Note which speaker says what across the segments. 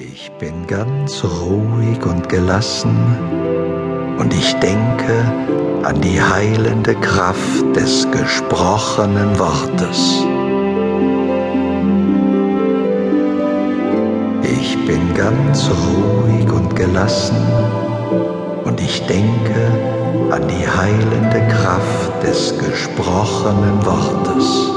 Speaker 1: Ich bin ganz ruhig und gelassen und ich denke an die heilende Kraft des gesprochenen Wortes. Ich bin ganz ruhig und gelassen und ich denke an die heilende Kraft des gesprochenen Wortes.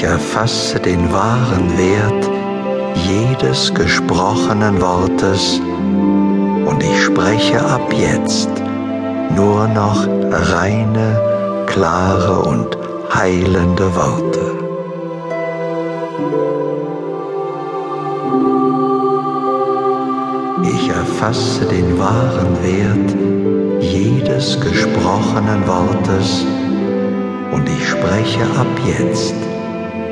Speaker 1: Ich erfasse den wahren Wert jedes gesprochenen Wortes und ich spreche ab jetzt nur noch reine, klare und heilende Worte. Ich erfasse den wahren Wert jedes gesprochenen Wortes und ich spreche ab jetzt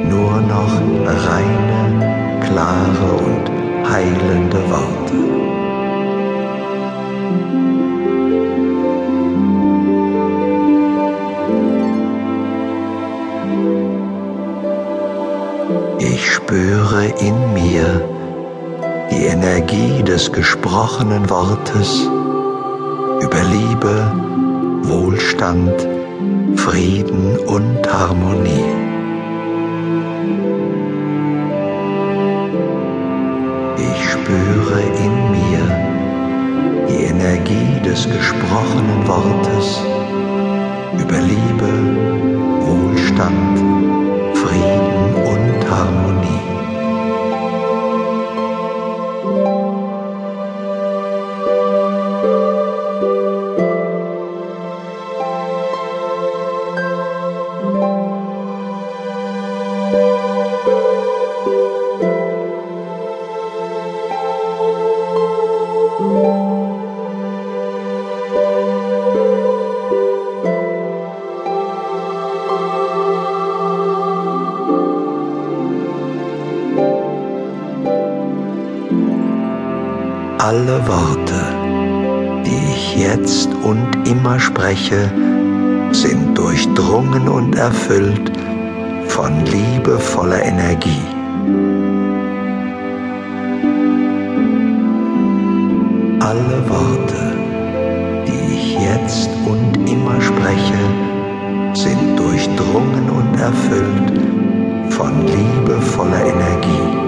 Speaker 1: nur noch reine, klare und heilende Worte. Ich spüre in mir die Energie des gesprochenen Wortes über Liebe, Wohlstand, Frieden und Harmonie. Spüre in mir. Die Energie des gesprochenen Wortes über Liebe, Wohlstand, Alle Worte, die ich jetzt und immer spreche, sind durchdrungen und erfüllt von liebevoller Energie. Alle Worte, die ich jetzt und immer spreche, sind durchdrungen und erfüllt von liebevoller Energie.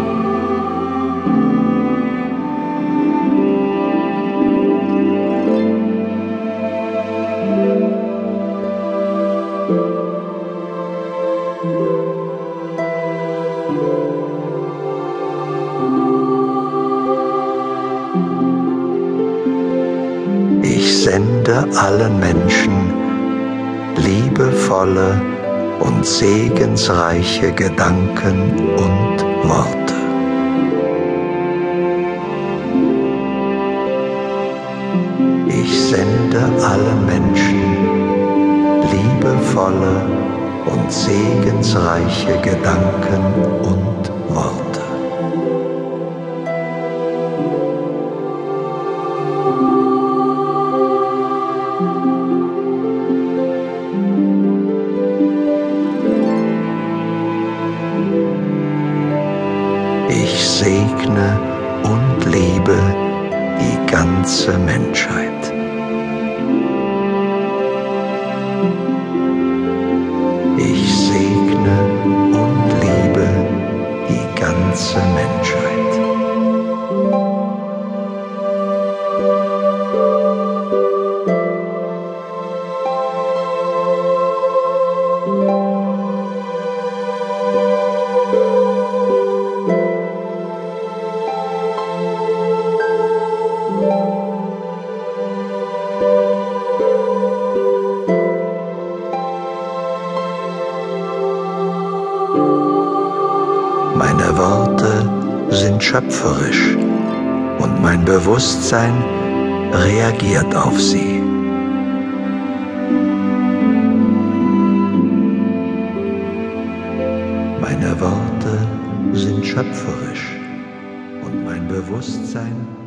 Speaker 1: Ich sende allen Menschen liebevolle und segensreiche Gedanken und Worte. Ich sende allen Menschen liebevolle und segensreiche Gedanken und Worte. Ich segne und liebe die ganze Menschheit. Sind schöpferisch und mein Bewusstsein reagiert auf sie. Meine Worte sind schöpferisch und mein Bewusstsein